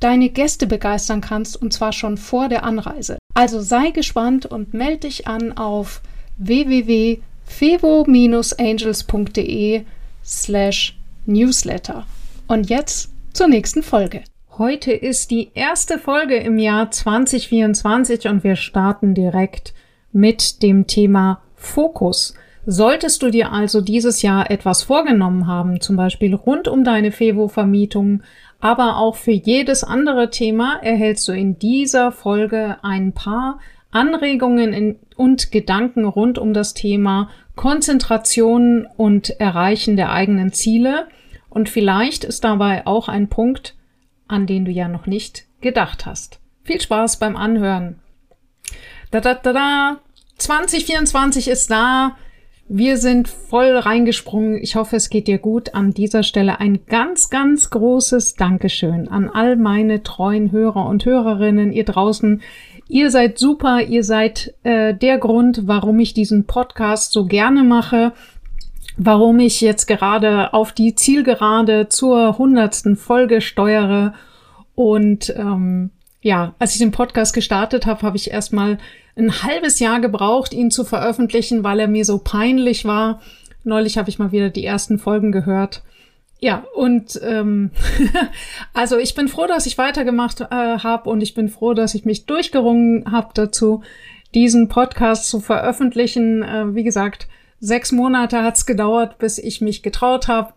deine Gäste begeistern kannst, und zwar schon vor der Anreise. Also sei gespannt und melde dich an auf www.fevo-angels.de slash newsletter. Und jetzt zur nächsten Folge. Heute ist die erste Folge im Jahr 2024 und wir starten direkt mit dem Thema Fokus. Solltest du dir also dieses Jahr etwas vorgenommen haben, zum Beispiel rund um deine Fevo-Vermietung, aber auch für jedes andere Thema, erhältst du in dieser Folge ein paar Anregungen und Gedanken rund um das Thema Konzentration und Erreichen der eigenen Ziele. Und vielleicht ist dabei auch ein Punkt, an den du ja noch nicht gedacht hast. Viel Spaß beim Anhören. Da, da, da, da. 2024 ist da. Wir sind voll reingesprungen. Ich hoffe, es geht dir gut. An dieser Stelle ein ganz, ganz großes Dankeschön an all meine treuen Hörer und Hörerinnen ihr draußen. Ihr seid super. Ihr seid äh, der Grund, warum ich diesen Podcast so gerne mache. Warum ich jetzt gerade auf die Zielgerade zur hundertsten Folge steuere und ähm, ja, als ich den Podcast gestartet habe, habe ich erstmal ein halbes Jahr gebraucht, ihn zu veröffentlichen, weil er mir so peinlich war. Neulich habe ich mal wieder die ersten Folgen gehört. Ja, und ähm, also ich bin froh, dass ich weitergemacht äh, habe und ich bin froh, dass ich mich durchgerungen habe dazu, diesen Podcast zu veröffentlichen. Äh, wie gesagt, sechs Monate hat's gedauert, bis ich mich getraut habe.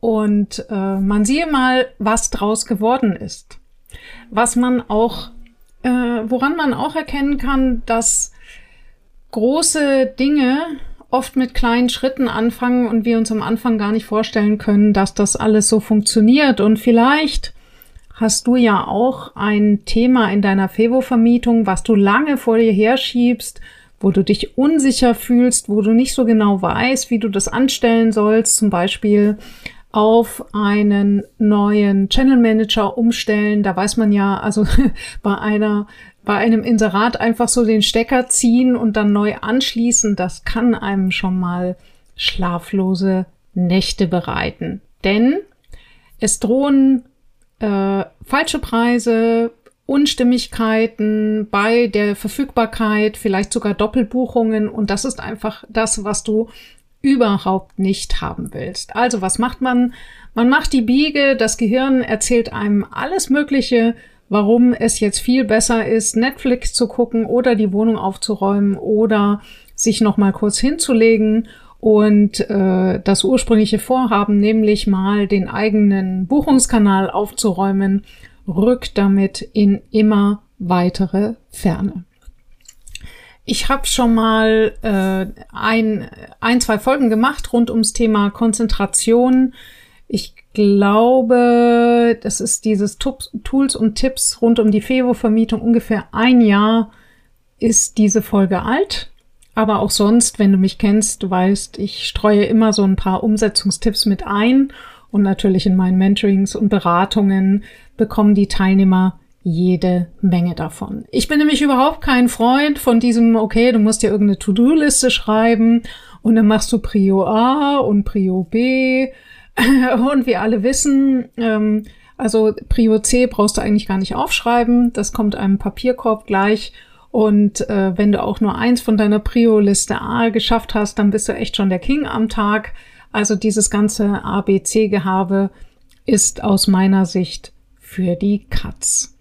Und äh, man siehe mal, was draus geworden ist. Was man auch, äh, woran man auch erkennen kann, dass große Dinge oft mit kleinen Schritten anfangen und wir uns am Anfang gar nicht vorstellen können, dass das alles so funktioniert. Und vielleicht hast du ja auch ein Thema in deiner Fevo-Vermietung, was du lange vor dir herschiebst, wo du dich unsicher fühlst, wo du nicht so genau weißt, wie du das anstellen sollst. Zum Beispiel auf einen neuen Channel Manager umstellen. Da weiß man ja, also bei einer bei einem Inserat einfach so den Stecker ziehen und dann neu anschließen, das kann einem schon mal schlaflose Nächte bereiten. Denn es drohen äh, falsche Preise, Unstimmigkeiten bei der Verfügbarkeit, vielleicht sogar Doppelbuchungen und das ist einfach das, was du überhaupt nicht haben willst. Also was macht man? Man macht die Biege, das Gehirn erzählt einem alles Mögliche, warum es jetzt viel besser ist, Netflix zu gucken oder die Wohnung aufzuräumen oder sich noch mal kurz hinzulegen und äh, das ursprüngliche Vorhaben, nämlich mal den eigenen Buchungskanal aufzuräumen, rückt damit in immer weitere Ferne. Ich habe schon mal äh, ein, ein, zwei Folgen gemacht rund ums Thema Konzentration. Ich glaube, das ist dieses Tools und Tipps rund um die Fevo-Vermietung. Ungefähr ein Jahr ist diese Folge alt. Aber auch sonst, wenn du mich kennst, du weißt, ich streue immer so ein paar Umsetzungstipps mit ein. Und natürlich in meinen Mentorings und Beratungen bekommen die Teilnehmer jede Menge davon. Ich bin nämlich überhaupt kein Freund von diesem, okay, du musst dir irgendeine To-Do-Liste schreiben und dann machst du Prio A und Prio B. Und wir alle wissen, ähm, also Prio C brauchst du eigentlich gar nicht aufschreiben. Das kommt einem Papierkorb gleich. Und äh, wenn du auch nur eins von deiner Prio-Liste A geschafft hast, dann bist du echt schon der King am Tag. Also dieses ganze ABC-Gehabe ist aus meiner Sicht für die Katz.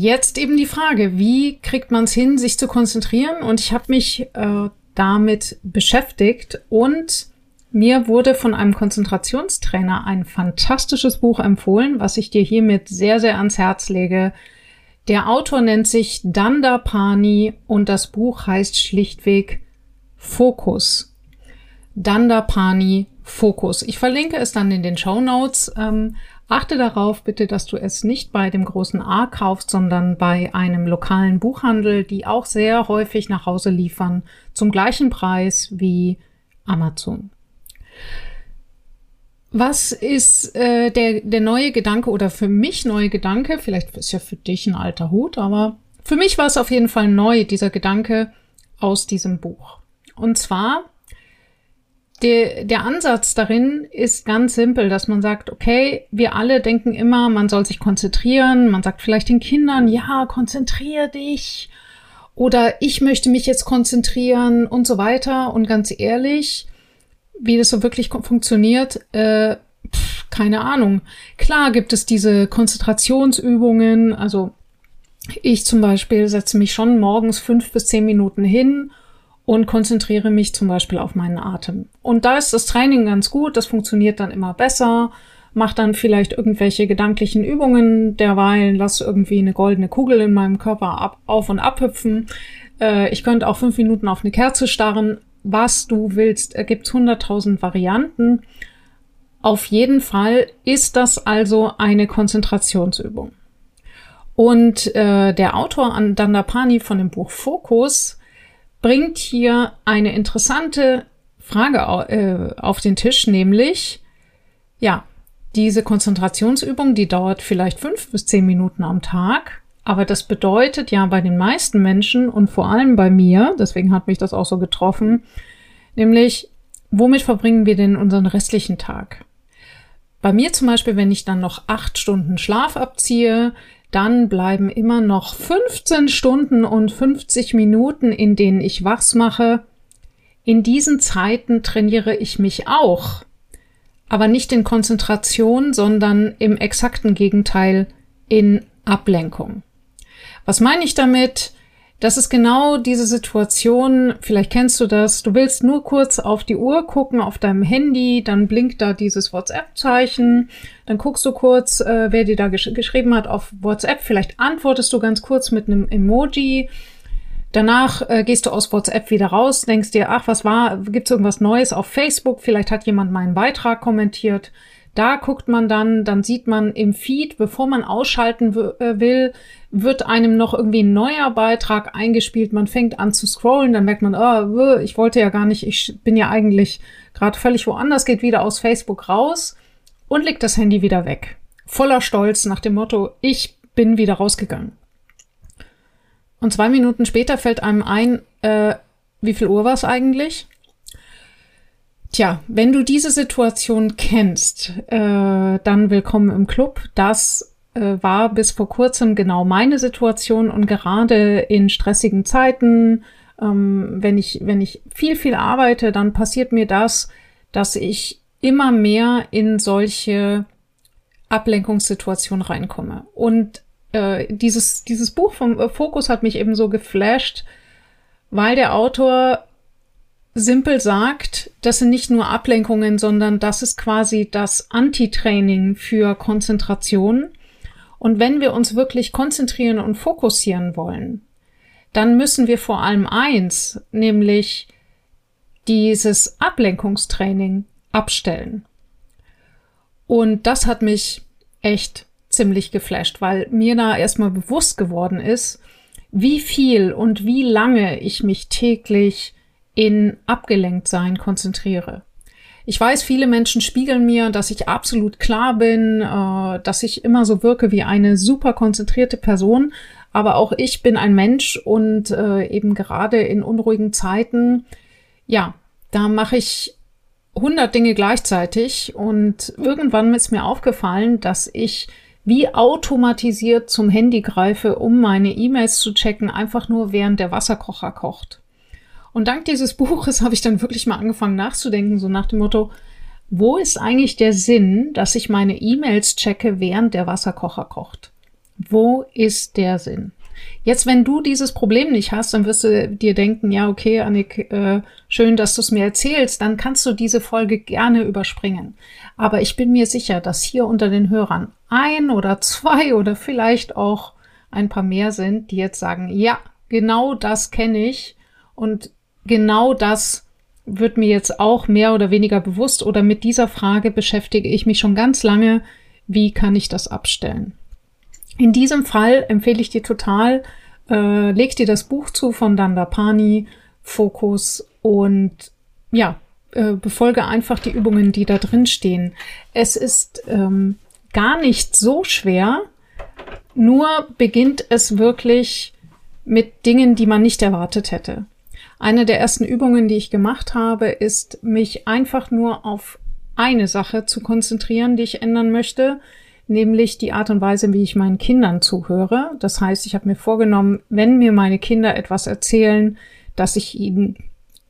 Jetzt eben die Frage, wie kriegt man es hin, sich zu konzentrieren? Und ich habe mich äh, damit beschäftigt und mir wurde von einem Konzentrationstrainer ein fantastisches Buch empfohlen, was ich dir hiermit sehr, sehr ans Herz lege. Der Autor nennt sich Dandapani und das Buch heißt schlichtweg Fokus. Dandapani Fokus. Ich verlinke es dann in den Show Notes. Ähm, achte darauf bitte, dass du es nicht bei dem großen A kaufst, sondern bei einem lokalen Buchhandel, die auch sehr häufig nach Hause liefern, zum gleichen Preis wie Amazon. Was ist äh, der, der neue Gedanke oder für mich neue Gedanke? Vielleicht ist ja für dich ein alter Hut, aber für mich war es auf jeden Fall neu, dieser Gedanke aus diesem Buch. Und zwar der, der Ansatz darin ist ganz simpel, dass man sagt, okay, wir alle denken immer, man soll sich konzentrieren. Man sagt vielleicht den Kindern, ja, konzentrier dich. Oder ich möchte mich jetzt konzentrieren und so weiter. Und ganz ehrlich, wie das so wirklich funktioniert, äh, pff, keine Ahnung. Klar gibt es diese Konzentrationsübungen. Also ich zum Beispiel setze mich schon morgens fünf bis zehn Minuten hin und konzentriere mich zum Beispiel auf meinen Atem. Und da ist das Training ganz gut, das funktioniert dann immer besser. Mach dann vielleicht irgendwelche gedanklichen Übungen derweil, lass irgendwie eine goldene Kugel in meinem Körper ab, auf und abhüpfen. Äh, ich könnte auch fünf Minuten auf eine Kerze starren. Was du willst, ergibt hunderttausend Varianten. Auf jeden Fall ist das also eine Konzentrationsübung. Und äh, der Autor an Dandapani von dem Buch Fokus bringt hier eine interessante Frage äh, auf den Tisch, nämlich, ja, diese Konzentrationsübung, die dauert vielleicht fünf bis zehn Minuten am Tag. Aber das bedeutet ja bei den meisten Menschen und vor allem bei mir, deswegen hat mich das auch so getroffen, nämlich, womit verbringen wir denn unseren restlichen Tag? Bei mir zum Beispiel, wenn ich dann noch acht Stunden Schlaf abziehe, dann bleiben immer noch 15 Stunden und 50 Minuten, in denen ich wachs mache. In diesen Zeiten trainiere ich mich auch, aber nicht in Konzentration, sondern im exakten Gegenteil in Ablenkung. Was meine ich damit? Das ist genau diese Situation, vielleicht kennst du das, du willst nur kurz auf die Uhr gucken auf deinem Handy, dann blinkt da dieses WhatsApp-Zeichen, dann guckst du kurz, äh, wer dir da gesch geschrieben hat auf WhatsApp, vielleicht antwortest du ganz kurz mit einem Emoji, danach äh, gehst du aus WhatsApp wieder raus, denkst dir, ach, was war, gibt's irgendwas Neues auf Facebook, vielleicht hat jemand meinen Beitrag kommentiert, da guckt man dann, dann sieht man im Feed, bevor man ausschalten äh, will, wird einem noch irgendwie ein neuer Beitrag eingespielt. Man fängt an zu scrollen, dann merkt man, oh, ich wollte ja gar nicht, ich bin ja eigentlich gerade völlig woanders, geht wieder aus Facebook raus und legt das Handy wieder weg. Voller Stolz nach dem Motto, ich bin wieder rausgegangen. Und zwei Minuten später fällt einem ein, äh, wie viel Uhr war es eigentlich? Tja, wenn du diese Situation kennst, äh, dann willkommen im Club. Das äh, war bis vor kurzem genau meine Situation und gerade in stressigen Zeiten, ähm, wenn ich, wenn ich viel, viel arbeite, dann passiert mir das, dass ich immer mehr in solche Ablenkungssituationen reinkomme. Und äh, dieses, dieses Buch vom äh, Fokus hat mich eben so geflasht, weil der Autor simpel sagt, das sind nicht nur Ablenkungen, sondern das ist quasi das Anti-Training für Konzentration. Und wenn wir uns wirklich konzentrieren und fokussieren wollen, dann müssen wir vor allem eins, nämlich dieses Ablenkungstraining abstellen. Und das hat mich echt ziemlich geflasht, weil mir da erstmal bewusst geworden ist, wie viel und wie lange ich mich täglich in abgelenkt sein konzentriere. Ich weiß, viele Menschen spiegeln mir, dass ich absolut klar bin, äh, dass ich immer so wirke wie eine super konzentrierte Person. Aber auch ich bin ein Mensch und äh, eben gerade in unruhigen Zeiten, ja, da mache ich 100 Dinge gleichzeitig. Und irgendwann ist mir aufgefallen, dass ich wie automatisiert zum Handy greife, um meine E-Mails zu checken, einfach nur während der Wasserkocher kocht. Und dank dieses Buches habe ich dann wirklich mal angefangen nachzudenken, so nach dem Motto, wo ist eigentlich der Sinn, dass ich meine E-Mails checke, während der Wasserkocher kocht? Wo ist der Sinn? Jetzt, wenn du dieses Problem nicht hast, dann wirst du dir denken, ja, okay, Annik, äh, schön, dass du es mir erzählst, dann kannst du diese Folge gerne überspringen. Aber ich bin mir sicher, dass hier unter den Hörern ein oder zwei oder vielleicht auch ein paar mehr sind, die jetzt sagen, ja, genau das kenne ich und genau das wird mir jetzt auch mehr oder weniger bewusst oder mit dieser Frage beschäftige ich mich schon ganz lange, wie kann ich das abstellen. In diesem Fall empfehle ich dir total, äh, leg dir das Buch zu von Dandapani, Fokus und ja, äh, befolge einfach die Übungen, die da drin stehen. Es ist ähm, gar nicht so schwer, nur beginnt es wirklich mit Dingen, die man nicht erwartet hätte. Eine der ersten Übungen, die ich gemacht habe, ist, mich einfach nur auf eine Sache zu konzentrieren, die ich ändern möchte, nämlich die Art und Weise, wie ich meinen Kindern zuhöre. Das heißt, ich habe mir vorgenommen, wenn mir meine Kinder etwas erzählen, dass ich ihnen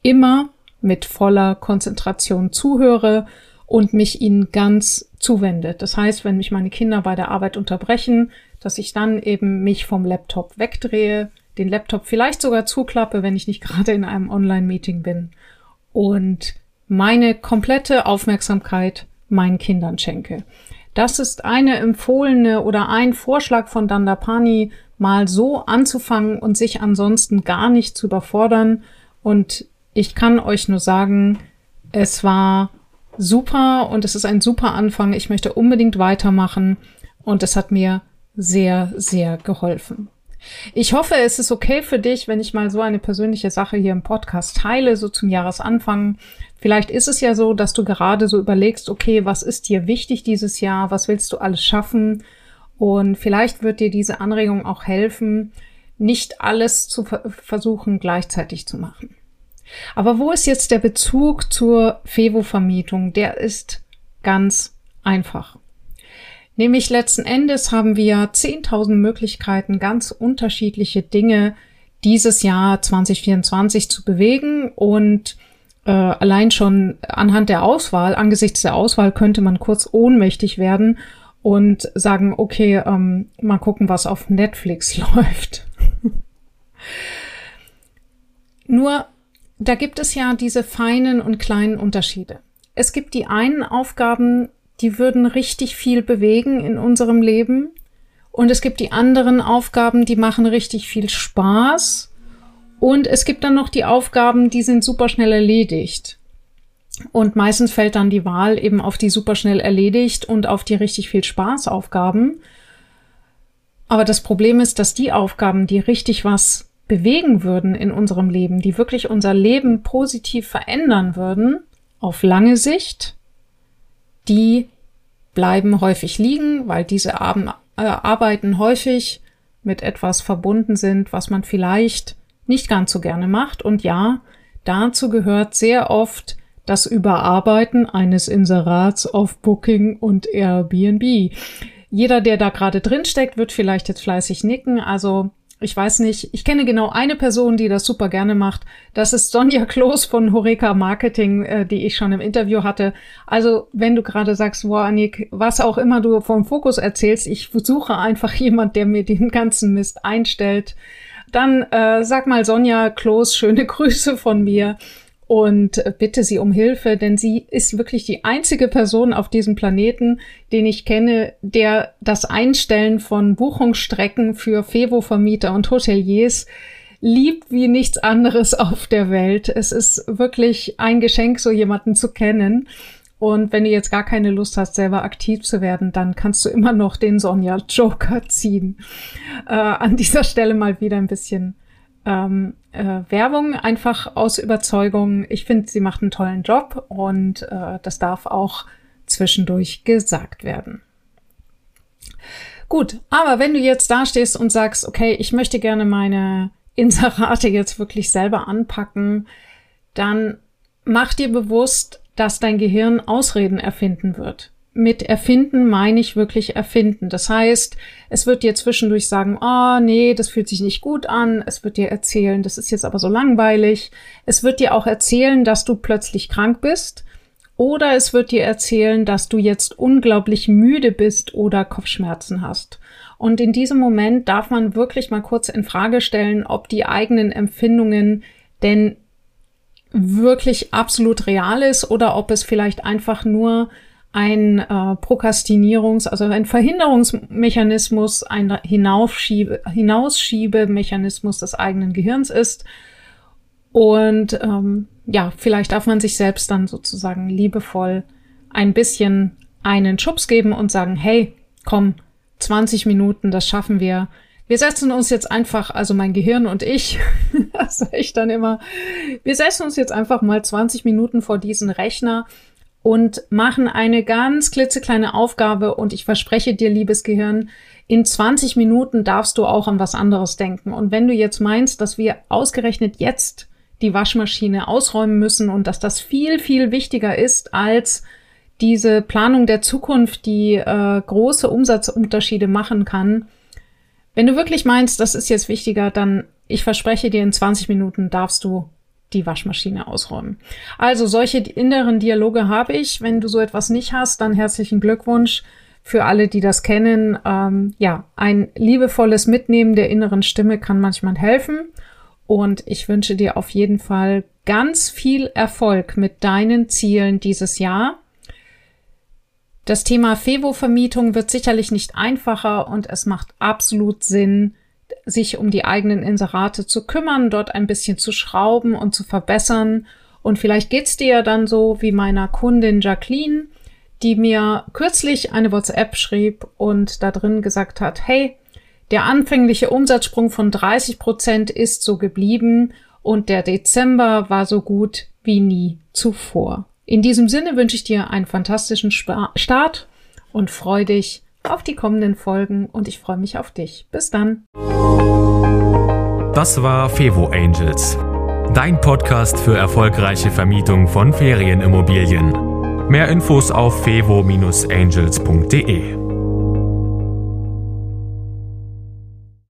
immer mit voller Konzentration zuhöre und mich ihnen ganz zuwende. Das heißt, wenn mich meine Kinder bei der Arbeit unterbrechen, dass ich dann eben mich vom Laptop wegdrehe, den Laptop vielleicht sogar zuklappe, wenn ich nicht gerade in einem Online-Meeting bin und meine komplette Aufmerksamkeit meinen Kindern schenke. Das ist eine empfohlene oder ein Vorschlag von Dandapani, mal so anzufangen und sich ansonsten gar nicht zu überfordern. Und ich kann euch nur sagen, es war super und es ist ein super Anfang. Ich möchte unbedingt weitermachen und es hat mir sehr, sehr geholfen. Ich hoffe, es ist okay für dich, wenn ich mal so eine persönliche Sache hier im Podcast teile, so zum Jahresanfang. Vielleicht ist es ja so, dass du gerade so überlegst, okay, was ist dir wichtig dieses Jahr? Was willst du alles schaffen? Und vielleicht wird dir diese Anregung auch helfen, nicht alles zu versuchen gleichzeitig zu machen. Aber wo ist jetzt der Bezug zur Fevo-Vermietung? Der ist ganz einfach. Nämlich letzten Endes haben wir 10.000 Möglichkeiten, ganz unterschiedliche Dinge dieses Jahr 2024 zu bewegen und äh, allein schon anhand der Auswahl, angesichts der Auswahl könnte man kurz ohnmächtig werden und sagen, okay, ähm, mal gucken, was auf Netflix läuft. Nur, da gibt es ja diese feinen und kleinen Unterschiede. Es gibt die einen Aufgaben, die würden richtig viel bewegen in unserem Leben. Und es gibt die anderen Aufgaben, die machen richtig viel Spaß. Und es gibt dann noch die Aufgaben, die sind super schnell erledigt. Und meistens fällt dann die Wahl eben auf die super schnell erledigt und auf die richtig viel Spaß Aufgaben. Aber das Problem ist, dass die Aufgaben, die richtig was bewegen würden in unserem Leben, die wirklich unser Leben positiv verändern würden, auf lange Sicht, die bleiben häufig liegen, weil diese äh, Arbeiten häufig mit etwas verbunden sind, was man vielleicht nicht ganz so gerne macht. Und ja, dazu gehört sehr oft das Überarbeiten eines Inserats auf Booking und Airbnb. Jeder, der da gerade drin steckt, wird vielleicht jetzt fleißig nicken. Also ich weiß nicht, ich kenne genau eine Person, die das super gerne macht. Das ist Sonja Kloß von Horeca Marketing, äh, die ich schon im Interview hatte. Also, wenn du gerade sagst, wow, Annik, was auch immer du vom Fokus erzählst, ich suche einfach jemand, der mir den ganzen Mist einstellt. Dann äh, sag mal Sonja Kloß, schöne Grüße von mir und bitte sie um Hilfe, denn sie ist wirklich die einzige Person auf diesem Planeten, den ich kenne, der das Einstellen von Buchungsstrecken für Fevo-Vermieter und Hoteliers liebt wie nichts anderes auf der Welt. Es ist wirklich ein Geschenk, so jemanden zu kennen. Und wenn du jetzt gar keine Lust hast, selber aktiv zu werden, dann kannst du immer noch den Sonja Joker ziehen. Äh, an dieser Stelle mal wieder ein bisschen ähm, äh, Werbung einfach aus Überzeugung. Ich finde, sie macht einen tollen Job und äh, das darf auch zwischendurch gesagt werden. Gut, aber wenn du jetzt da stehst und sagst, okay, ich möchte gerne meine Inserate jetzt wirklich selber anpacken, dann mach dir bewusst, dass dein Gehirn Ausreden erfinden wird mit erfinden meine ich wirklich erfinden. Das heißt, es wird dir zwischendurch sagen, oh nee, das fühlt sich nicht gut an. Es wird dir erzählen, das ist jetzt aber so langweilig. Es wird dir auch erzählen, dass du plötzlich krank bist. Oder es wird dir erzählen, dass du jetzt unglaublich müde bist oder Kopfschmerzen hast. Und in diesem Moment darf man wirklich mal kurz in Frage stellen, ob die eigenen Empfindungen denn wirklich absolut real ist oder ob es vielleicht einfach nur ein äh, Prokrastinierungs-, also ein Verhinderungsmechanismus, ein, ein Hinausschiebe, Hinausschiebmechanismus des eigenen Gehirns ist. Und ähm, ja, vielleicht darf man sich selbst dann sozusagen liebevoll ein bisschen einen Schubs geben und sagen, hey, komm, 20 Minuten, das schaffen wir. Wir setzen uns jetzt einfach, also mein Gehirn und ich, das sage ich dann immer, wir setzen uns jetzt einfach mal 20 Minuten vor diesen Rechner und machen eine ganz klitzekleine Aufgabe und ich verspreche dir, liebes Gehirn, in 20 Minuten darfst du auch an was anderes denken. Und wenn du jetzt meinst, dass wir ausgerechnet jetzt die Waschmaschine ausräumen müssen und dass das viel, viel wichtiger ist als diese Planung der Zukunft, die äh, große Umsatzunterschiede machen kann. Wenn du wirklich meinst, das ist jetzt wichtiger, dann ich verspreche dir, in 20 Minuten darfst du die Waschmaschine ausräumen. Also solche inneren Dialoge habe ich. Wenn du so etwas nicht hast, dann herzlichen Glückwunsch für alle, die das kennen. Ähm, ja, ein liebevolles Mitnehmen der inneren Stimme kann manchmal helfen. Und ich wünsche dir auf jeden Fall ganz viel Erfolg mit deinen Zielen dieses Jahr. Das Thema Fevo-Vermietung wird sicherlich nicht einfacher und es macht absolut Sinn, sich um die eigenen Inserate zu kümmern, dort ein bisschen zu schrauben und zu verbessern. Und vielleicht geht's dir dann so wie meiner Kundin Jacqueline, die mir kürzlich eine WhatsApp schrieb und da drin gesagt hat, hey, der anfängliche Umsatzsprung von 30 Prozent ist so geblieben und der Dezember war so gut wie nie zuvor. In diesem Sinne wünsche ich dir einen fantastischen Start und freue dich auf die kommenden Folgen und ich freue mich auf dich. Bis dann. Das war Fevo Angels, dein Podcast für erfolgreiche Vermietung von Ferienimmobilien. Mehr Infos auf fevo-angels.de.